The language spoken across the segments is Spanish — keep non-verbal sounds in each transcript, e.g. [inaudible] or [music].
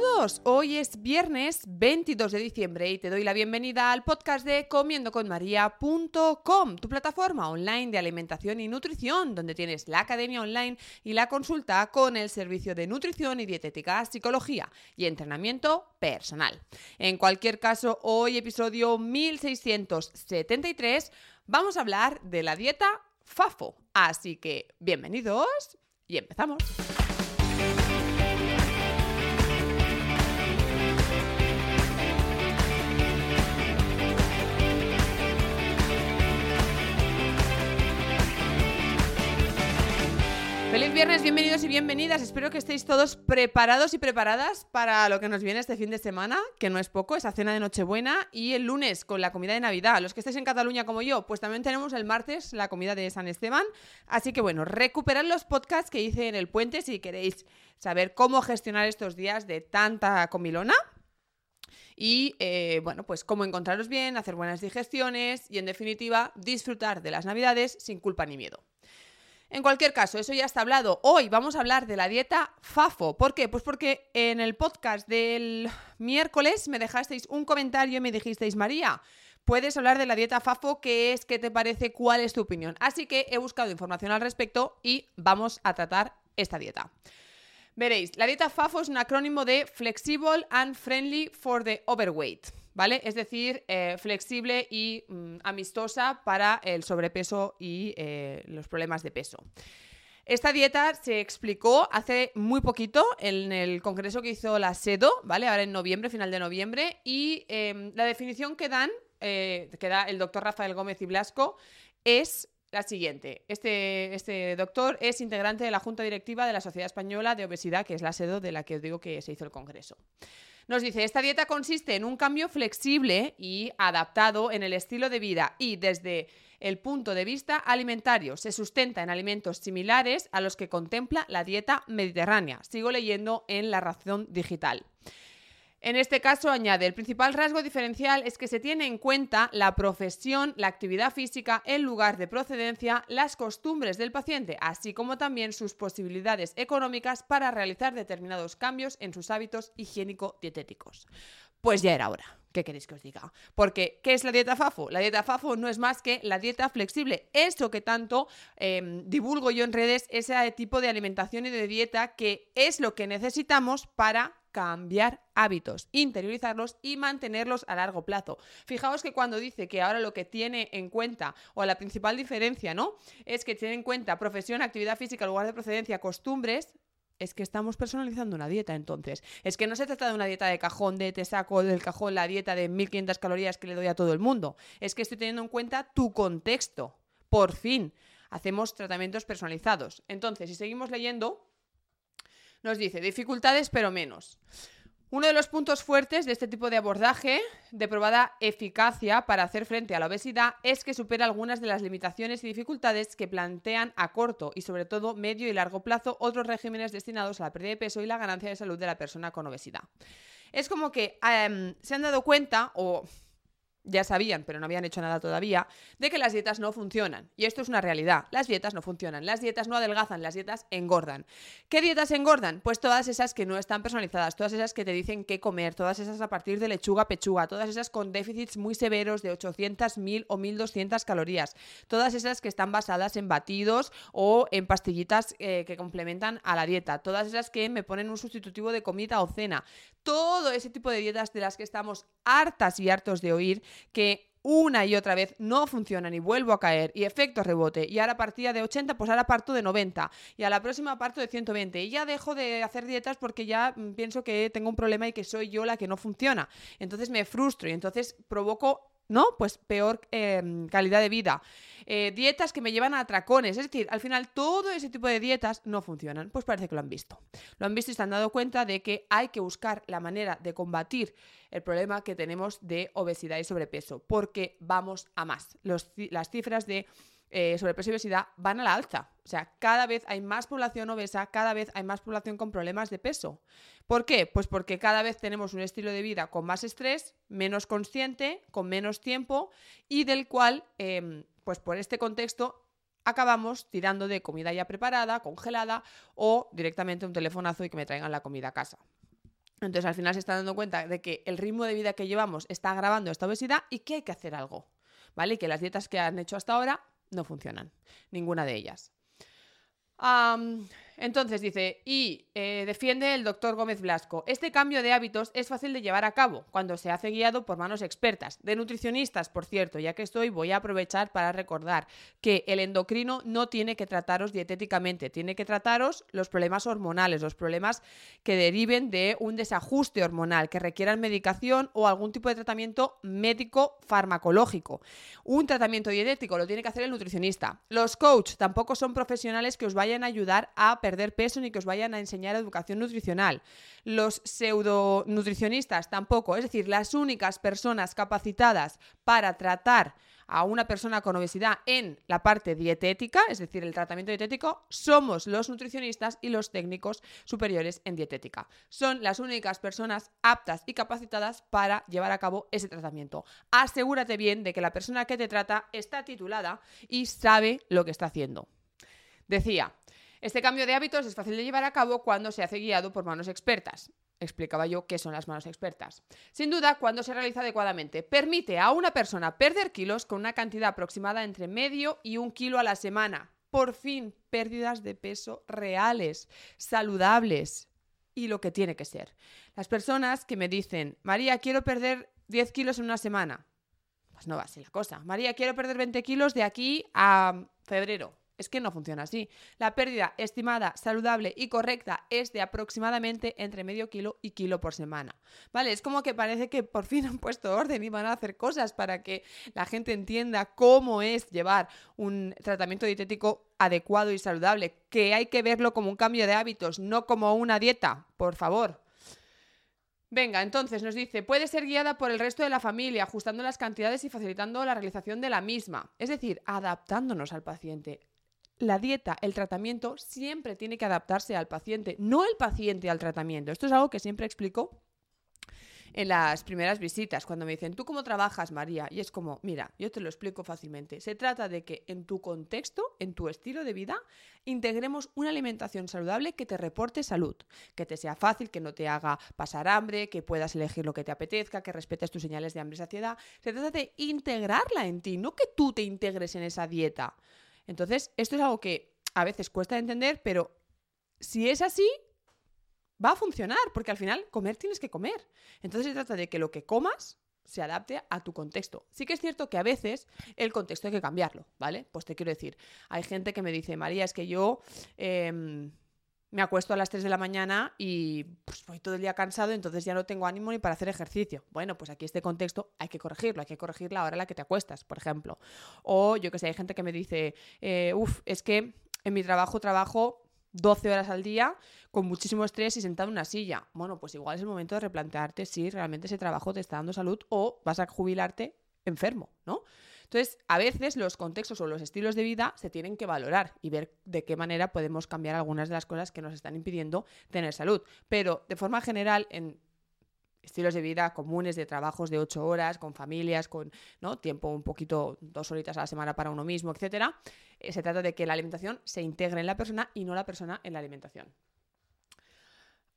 Todos. Hoy es viernes 22 de diciembre y te doy la bienvenida al podcast de comiendoconmaria.com, tu plataforma online de alimentación y nutrición, donde tienes la academia online y la consulta con el servicio de nutrición y dietética, psicología y entrenamiento personal. En cualquier caso, hoy episodio 1673 vamos a hablar de la dieta FAFO. Así que bienvenidos y empezamos. Feliz viernes, bienvenidos y bienvenidas. Espero que estéis todos preparados y preparadas para lo que nos viene este fin de semana, que no es poco, esa cena de Nochebuena y el lunes con la comida de Navidad. Los que estéis en Cataluña como yo, pues también tenemos el martes la comida de San Esteban. Así que bueno, recuperad los podcasts que hice en el puente si queréis saber cómo gestionar estos días de tanta comilona. Y eh, bueno, pues cómo encontraros bien, hacer buenas digestiones y en definitiva disfrutar de las navidades sin culpa ni miedo. En cualquier caso, eso ya está hablado. Hoy vamos a hablar de la dieta FAFO. ¿Por qué? Pues porque en el podcast del miércoles me dejasteis un comentario y me dijisteis, María, puedes hablar de la dieta FAFO, qué es, qué te parece, cuál es tu opinión. Así que he buscado información al respecto y vamos a tratar esta dieta. Veréis, la dieta FAFO es un acrónimo de Flexible and Friendly for the Overweight. ¿Vale? Es decir, eh, flexible y mm, amistosa para el sobrepeso y eh, los problemas de peso. Esta dieta se explicó hace muy poquito en el congreso que hizo la SEDO, ¿vale? Ahora en noviembre, final de noviembre, y em, la definición que dan, eh, que da el doctor Rafael Gómez y Blasco, es la siguiente. Este, este doctor es integrante de la Junta Directiva de la Sociedad Española de Obesidad, que es la SEDO de la que os digo que se hizo el congreso. Nos dice, esta dieta consiste en un cambio flexible y adaptado en el estilo de vida y desde el punto de vista alimentario. Se sustenta en alimentos similares a los que contempla la dieta mediterránea. Sigo leyendo en la razón digital. En este caso, añade, el principal rasgo diferencial es que se tiene en cuenta la profesión, la actividad física, el lugar de procedencia, las costumbres del paciente, así como también sus posibilidades económicas para realizar determinados cambios en sus hábitos higiénico-dietéticos. Pues ya era hora. ¿Qué queréis que os diga? Porque, ¿qué es la dieta FAFO? La dieta FAFO no es más que la dieta flexible. Eso que tanto eh, divulgo yo en redes, ese tipo de alimentación y de dieta que es lo que necesitamos para cambiar hábitos, interiorizarlos y mantenerlos a largo plazo. Fijaos que cuando dice que ahora lo que tiene en cuenta, o la principal diferencia, ¿no? Es que tiene en cuenta profesión, actividad física, lugar de procedencia, costumbres, es que estamos personalizando una dieta entonces. Es que no se trata de una dieta de cajón, de te saco del cajón la dieta de 1500 calorías que le doy a todo el mundo. Es que estoy teniendo en cuenta tu contexto. Por fin, hacemos tratamientos personalizados. Entonces, si seguimos leyendo, nos dice dificultades pero menos. Uno de los puntos fuertes de este tipo de abordaje, de probada eficacia para hacer frente a la obesidad, es que supera algunas de las limitaciones y dificultades que plantean a corto y sobre todo medio y largo plazo otros regímenes destinados a la pérdida de peso y la ganancia de salud de la persona con obesidad. Es como que em, se han dado cuenta, o ya sabían, pero no habían hecho nada todavía, de que las dietas no funcionan. Y esto es una realidad. Las dietas no funcionan. Las dietas no adelgazan, las dietas engordan. ¿Qué dietas engordan? Pues todas esas que no están personalizadas, todas esas que te dicen qué comer, todas esas a partir de lechuga pechuga, todas esas con déficits muy severos de 800, 1000 o 1200 calorías, todas esas que están basadas en batidos o en pastillitas eh, que complementan a la dieta, todas esas que me ponen un sustitutivo de comida o cena, todo ese tipo de dietas de las que estamos hartas y hartos de oír que una y otra vez no funcionan y vuelvo a caer y efecto rebote y ahora partía de 80 pues ahora parto de 90 y a la próxima parto de 120 y ya dejo de hacer dietas porque ya mm, pienso que tengo un problema y que soy yo la que no funciona. Entonces me frustro y entonces provoco ¿no? Pues peor em, calidad de vida. Eh, dietas que me llevan a atracones. Es decir, al final todo ese tipo de dietas no funcionan. Pues parece que lo han visto. Lo han visto y se han dado cuenta de que hay que buscar la manera de combatir el problema que tenemos de obesidad y sobrepeso, porque vamos a más. las cifras de eh, sobrepeso y obesidad van a la alza. O sea, cada vez hay más población obesa, cada vez hay más población con problemas de peso. ¿Por qué? Pues porque cada vez tenemos un estilo de vida con más estrés, menos consciente, con menos tiempo y del cual, em, pues por este contexto, acabamos tirando de comida ya preparada, congelada o directamente un telefonazo y que me traigan la comida a casa. Entonces al final se está dando cuenta de que el ritmo de vida que llevamos está agravando esta obesidad y que hay que hacer algo. ¿Vale? Y que las dietas que han hecho hasta ahora no funcionan, ninguna de ellas. Entonces dice, y eh, defiende el doctor Gómez Blasco, este cambio de hábitos es fácil de llevar a cabo cuando se hace guiado por manos expertas, de nutricionistas, por cierto, ya que estoy, voy a aprovechar para recordar que el endocrino no tiene que trataros dietéticamente, tiene que trataros los problemas hormonales, los problemas que deriven de un desajuste hormonal, que requieran medicación o algún tipo de tratamiento médico farmacológico. Un tratamiento dietético lo tiene que hacer el nutricionista. Los coach tampoco son profesionales que os vayan a ayudar a perder peso ni que os vayan a enseñar educación nutricional. Los pseudo nutricionistas tampoco. Es decir, las únicas personas capacitadas para tratar a una persona con obesidad en la parte dietética, es decir, el tratamiento dietético, somos los nutricionistas y los técnicos superiores en dietética. Son las únicas personas aptas y capacitadas para llevar a cabo ese tratamiento. Asegúrate bien de que la persona que te trata está titulada y sabe lo que está haciendo. Decía, este cambio de hábitos es fácil de llevar a cabo cuando se hace guiado por manos expertas. Explicaba yo qué son las manos expertas. Sin duda, cuando se realiza adecuadamente, permite a una persona perder kilos con una cantidad aproximada entre medio y un kilo a la semana. Por fin, pérdidas de peso reales, saludables y lo que tiene que ser. Las personas que me dicen, María, quiero perder 10 kilos en una semana. Pues no va así la cosa. María, quiero perder 20 kilos de aquí a febrero. Es que no funciona así. La pérdida estimada, saludable y correcta es de aproximadamente entre medio kilo y kilo por semana. ¿Vale? Es como que parece que por fin han puesto orden y van a hacer cosas para que la gente entienda cómo es llevar un tratamiento dietético adecuado y saludable, que hay que verlo como un cambio de hábitos, no como una dieta, por favor. Venga, entonces nos dice, puede ser guiada por el resto de la familia, ajustando las cantidades y facilitando la realización de la misma, es decir, adaptándonos al paciente la dieta, el tratamiento, siempre tiene que adaptarse al paciente, no el paciente al tratamiento. Esto es algo que siempre explico en las primeras visitas, cuando me dicen, ¿tú cómo trabajas, María? Y es como, mira, yo te lo explico fácilmente. Se trata de que en tu contexto, en tu estilo de vida, integremos una alimentación saludable que te reporte salud, que te sea fácil, que no te haga pasar hambre, que puedas elegir lo que te apetezca, que respetes tus señales de hambre y saciedad. Se trata de integrarla en ti, no que tú te integres en esa dieta. Entonces, esto es algo que a veces cuesta entender, pero si es así, va a funcionar, porque al final comer tienes que comer. Entonces se trata de que lo que comas se adapte a tu contexto. Sí que es cierto que a veces el contexto hay que cambiarlo, ¿vale? Pues te quiero decir, hay gente que me dice, María, es que yo... Em, me acuesto a las 3 de la mañana y pues, voy todo el día cansado, entonces ya no tengo ánimo ni para hacer ejercicio. Bueno, pues aquí este contexto hay que corregirlo, hay que corregir la hora a la que te acuestas, por ejemplo. O yo que sé, hay gente que me dice, eh, uff, es que en mi trabajo trabajo 12 horas al día con muchísimo estrés y sentado en una silla. Bueno, pues igual es el momento de replantearte si realmente ese trabajo te está dando salud o vas a jubilarte enfermo, ¿no? Entonces, a veces los contextos o los estilos de vida se tienen que valorar y ver de qué manera podemos cambiar algunas de las cosas que nos están impidiendo tener salud. Pero de forma general, en estilos de vida comunes de trabajos de ocho horas, con familias, con ¿no? tiempo un poquito, dos horitas a la semana para uno mismo, etc. Eh, se trata de que la alimentación se integre en la persona y no la persona en la alimentación.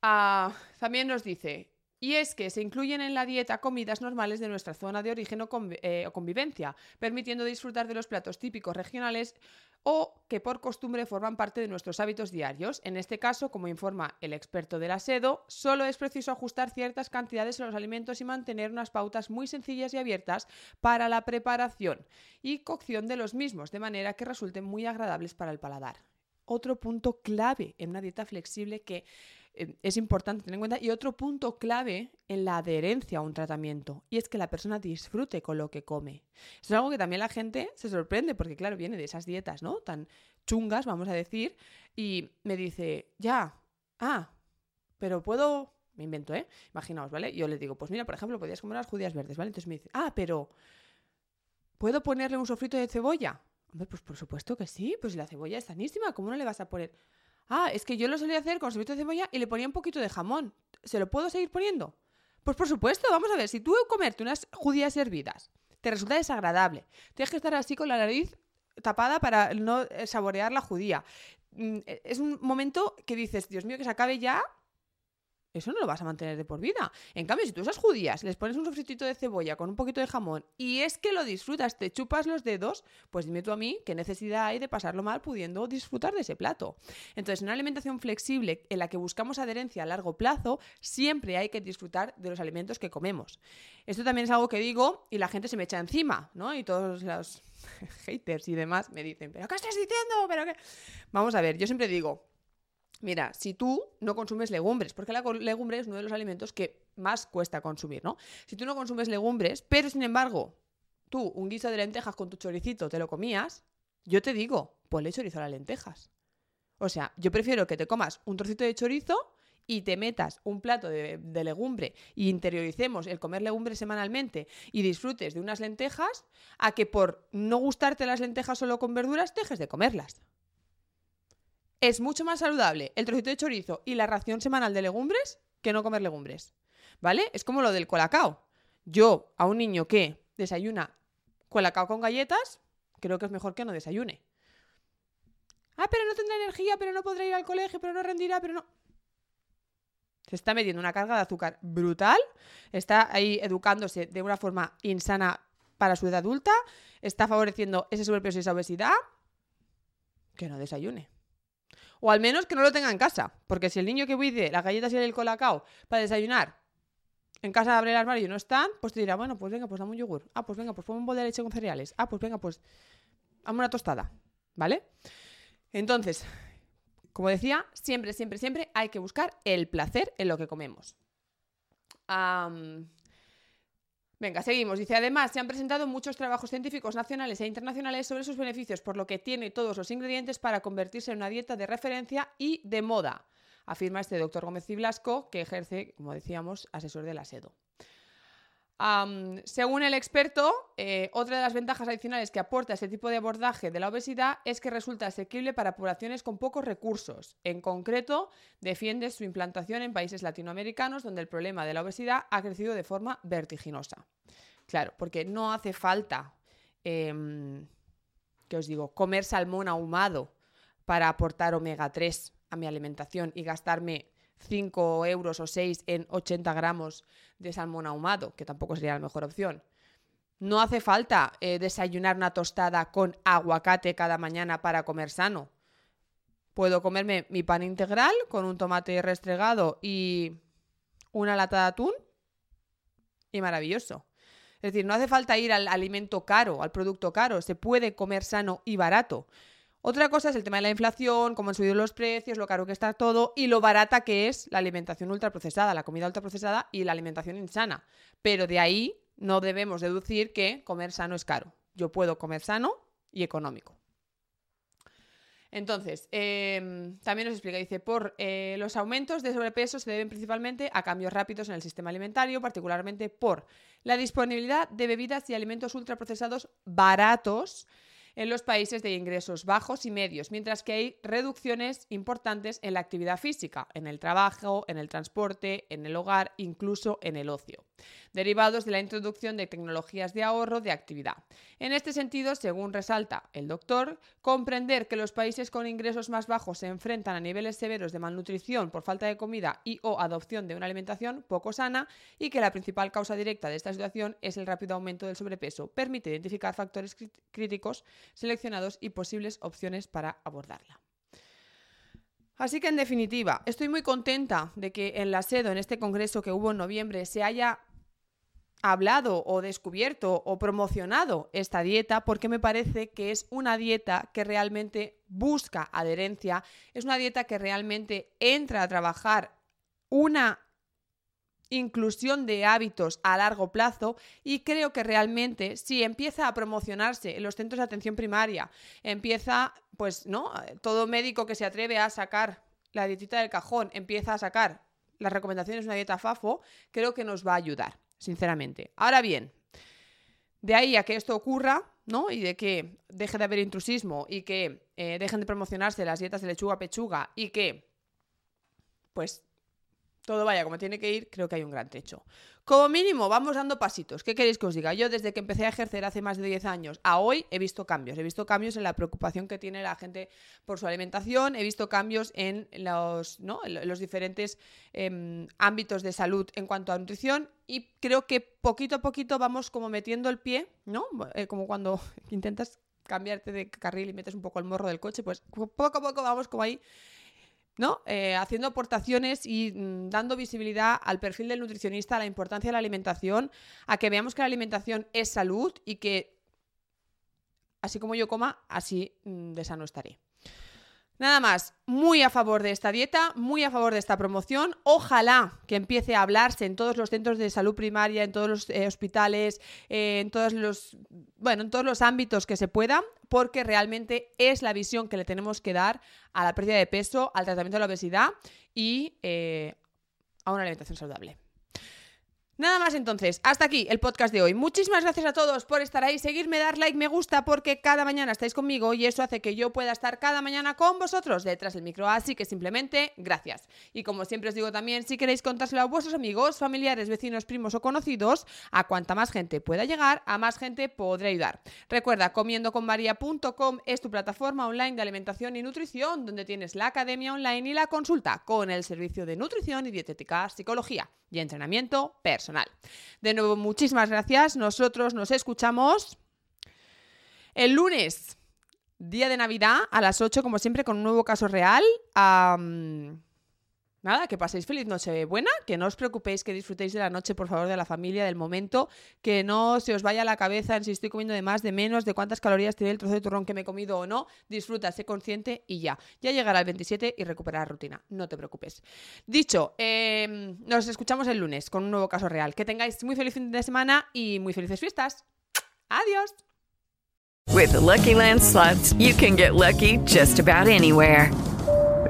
Ah, también nos dice, y es que se incluyen en la dieta comidas normales de nuestra zona de origen o, eh, o, convivencia, permitiendo disfrutar de los platos típicos regionales o que por costumbre forman parte de nuestros hábitos diarios. En este caso, como informa el experto del asedo, solo es preciso ajustar ciertas cantidades en los alimentos y mantener unas pautas muy sencillas y abiertas para la preparación y cocción de los mismos, de manera que resulten muy agradables para el paladar. Otro punto clave en una dieta flexible que es importante tener en cuenta. Y otro punto clave en la adherencia a un tratamiento, y es que la persona disfrute con lo que come. es algo que también la gente se sorprende, porque claro, viene de esas dietas, ¿no? Tan chungas, vamos a decir, y me dice, ya, ah, pero puedo, me invento, ¿eh? Imaginaos, ¿vale? Yo le digo, pues mira, por ejemplo, podrías comer las judías verdes, ¿vale? Entonces me dice, ah, pero, ¿puedo ponerle un sofrito de cebolla? Hombre, pues por supuesto que sí, pues la cebolla es sanísima, ¿cómo no le vas a poner? Ah, es que yo lo solía hacer con sofrito de cebolla y le ponía un poquito de jamón. ¿Se lo puedo seguir poniendo? Pues por supuesto, vamos a ver, si tú comerte unas judías hervidas te resulta desagradable, tienes que estar así con la nariz tapada para no eh, saborear la judía. Mm, e, es un momento que dices, Dios mío, que se acabe ya eso no lo vas a mantener de por vida. En cambio, si tú usas judías, les pones un sofritito de cebolla con un poquito de jamón y es que lo disfrutas, te chupas los dedos, pues dime tú a mí qué necesidad hay de pasarlo mal pudiendo disfrutar de ese plato. Entonces, en una alimentación flexible en la que buscamos adherencia a largo plazo, siempre hay que disfrutar de los alimentos que comemos. Esto también es algo que digo y la gente se me echa encima, ¿no? Y todos los [laughs] haters y demás me dicen, ¿pero qué estás diciendo? ¿Pero qué? Vamos a ver, yo siempre digo, Mira, si tú no consumes legumbres, porque la legumbre es uno de los alimentos que más cuesta consumir, ¿no? Si tú no consumes legumbres, pero sin embargo, tú un guiso de lentejas con tu choricito te lo comías, yo te digo, ponle chorizo a las lentejas. O sea, yo prefiero que te comas un trocito de chorizo y te metas un plato de, de, legumbre y interioricemos el comer legumbres semanalmente y disfrutes de unas lentejas, a que por no gustarte las lentejas solo con verduras dejes de comerlas. Es mucho más saludable el trocito de chorizo y la ración semanal de legumbres que no comer legumbres. ¿Vale? Es como lo del colacao. Yo, a un niño que desayuna colacao con galletas, creo que es mejor que no desayune. Ah, pero no tendrá energía, pero no podrá ir al colegio, pero no rendirá, pero no. Se está metiendo una carga de azúcar brutal, está ahí educándose de una forma insana para su edad adulta, está favoreciendo ese sobrepeso y esa obesidad. Que no desayune. O al menos que no lo tenga en casa. Porque si el niño que pide las galletas y el colacao para desayunar en casa abre el armario y no están, pues te dirá, bueno, pues venga, pues dame un yogur. Ah, pues venga, pues ponme un bol de leche con cereales. Ah, pues venga, pues dame una tostada. ¿Vale? Entonces, como decía, siempre, siempre, siempre hay que buscar el placer en lo que comemos. Venga, seguimos. Dice, además, se han presentado muchos trabajos científicos nacionales e internacionales sobre sus beneficios, por lo que tiene todos los ingredientes para convertirse en una dieta de referencia y de moda, afirma este doctor Gómez Ciblasco, que ejerce, como decíamos, asesor del según el experto, eh, otra de las ventajas adicionales que aporta este tipo de abordaje de la obesidad es que resulta asequible para poblaciones con pocos recursos. En concreto, defiende su implantación en países latinoamericanos donde el problema de la obesidad ha crecido de forma vertiginosa. Claro, porque no hace falta, eh, ¿qué os digo?, comer salmón ahumado para aportar omega 3 a mi alimentación y gastarme 5 euros o 6 en 80 gramos de salmón ahumado, que tampoco sería la mejor opción. No hace falta eh, desayunar una tostada con aguacate cada mañana para comer sano. Puedo comerme mi pan integral con un tomate restregado y una lata de atún y maravilloso. Es decir, no hace falta ir al alimento caro, al producto caro, se puede comer sano y barato. Otra cosa es el tema de la inflación, cómo han subido los precios, lo caro que está todo y lo barata que es la alimentación ultraprocesada, la comida ultraprocesada y la alimentación insana. Pero de ahí no debemos deducir que comer sano es caro. Yo puedo comer sano y económico. Entonces, em, también nos explica, dice, por eh, los aumentos de sobrepeso se deben principalmente a cambios rápidos en el sistema alimentario, particularmente por la disponibilidad de bebidas y alimentos ultraprocesados baratos en los países de ingresos bajos y medios, mientras que hay reducciones importantes en la actividad física, en el trabajo, en el transporte, en el hogar, incluso en el ocio derivados de la introducción de tecnologías de ahorro de actividad. En este sentido, según resalta el doctor, comprender que los países con ingresos más bajos se enfrentan a niveles severos de malnutrición por falta de comida y o adopción de una alimentación poco sana y que la principal causa directa de esta situación es el rápido aumento del sobrepeso, permite identificar factores críticos seleccionados y posibles opciones para abordarla. Así que en definitiva, estoy muy contenta de que en la SEDO, en este congreso que hubo en noviembre, se haya hablado o descubierto o promocionado esta dieta porque me parece que es una dieta que realmente busca adherencia, es una dieta que realmente entra a trabajar una inclusión de hábitos a largo plazo y creo que realmente si empieza a promocionarse en los centros de atención primaria, empieza, pues, ¿no? Todo médico que se atreve a sacar la dietita del cajón, empieza a sacar las recomendaciones de una dieta FAFO, creo que nos va a ayudar sinceramente. Ahora bien, de ahí a que esto ocurra, ¿no? Y de que deje de haber intrusismo y que eh, dejen de promocionarse las dietas de lechuga pechuga y que, pues, todo vaya como tiene que ir, creo que hay un gran trecho. Como mínimo, vamos dando pasitos. ¿Qué queréis que os diga? Yo desde que empecé a ejercer hace más de 10 años a hoy he visto cambios. He visto cambios en la preocupación que tiene la gente por su alimentación, he visto cambios en los, los diferentes em, ámbitos de salud en cuanto a nutrición y creo que poquito a poquito vamos como metiendo el pie, ¿no? Eh, como cuando [laughs] intentas cambiarte de carril y metes un poco el morro del coche, pues poco a poco vamos como ahí ¿no? Eh, haciendo aportaciones y mm, dando visibilidad al perfil del nutricionista, a la importancia de la alimentación, a que veamos que la alimentación es salud y que así como yo coma, así mm, de sano estaré. Nada más, muy a favor de esta dieta, muy a favor de esta promoción. Ojalá que empiece a hablarse en todos los centros de salud primaria, en todos los eh, hospitales, eh, en todos los, bueno, en todos los ámbitos que se pueda, porque realmente es la visión que le tenemos que dar a la pérdida de peso, al tratamiento de la obesidad y eh, a una alimentación saludable. Nada más entonces, hasta aquí el podcast de hoy. Muchísimas gracias a todos por estar ahí, seguirme, dar like, me gusta, porque cada mañana estáis conmigo y eso hace que yo pueda estar cada mañana con vosotros detrás del micro. Así que simplemente gracias. Y como siempre os digo también, si queréis contárselo a vuestros amigos, familiares, vecinos, primos o conocidos, a cuanta más gente pueda llegar, a más gente podré ayudar. Recuerda, comiendoconmaria.com es tu plataforma online de alimentación y nutrición, donde tienes la academia online y la consulta con el servicio de nutrición y dietética, psicología y entrenamiento personal. De nuevo, muchísimas gracias. Nosotros nos escuchamos el lunes, día de Navidad, a las 8, como siempre, con un nuevo caso real. Nada, que paséis feliz noche buena, que no os preocupéis, que disfrutéis de la noche, por favor, de la familia, del momento, que no se os vaya la cabeza en si estoy comiendo de más, de menos, de cuántas calorías tiene el trozo de turrón que me he comido o no. Disfruta, sé consciente y ya. Ya llegará el 27 y recuperar la rutina, no te preocupes. Dicho, em, nos escuchamos el lunes con un nuevo caso real. Que tengáis muy feliz fin de semana y muy felices fiestas. Adiós. With Lucky Land you can get lucky just about anywhere.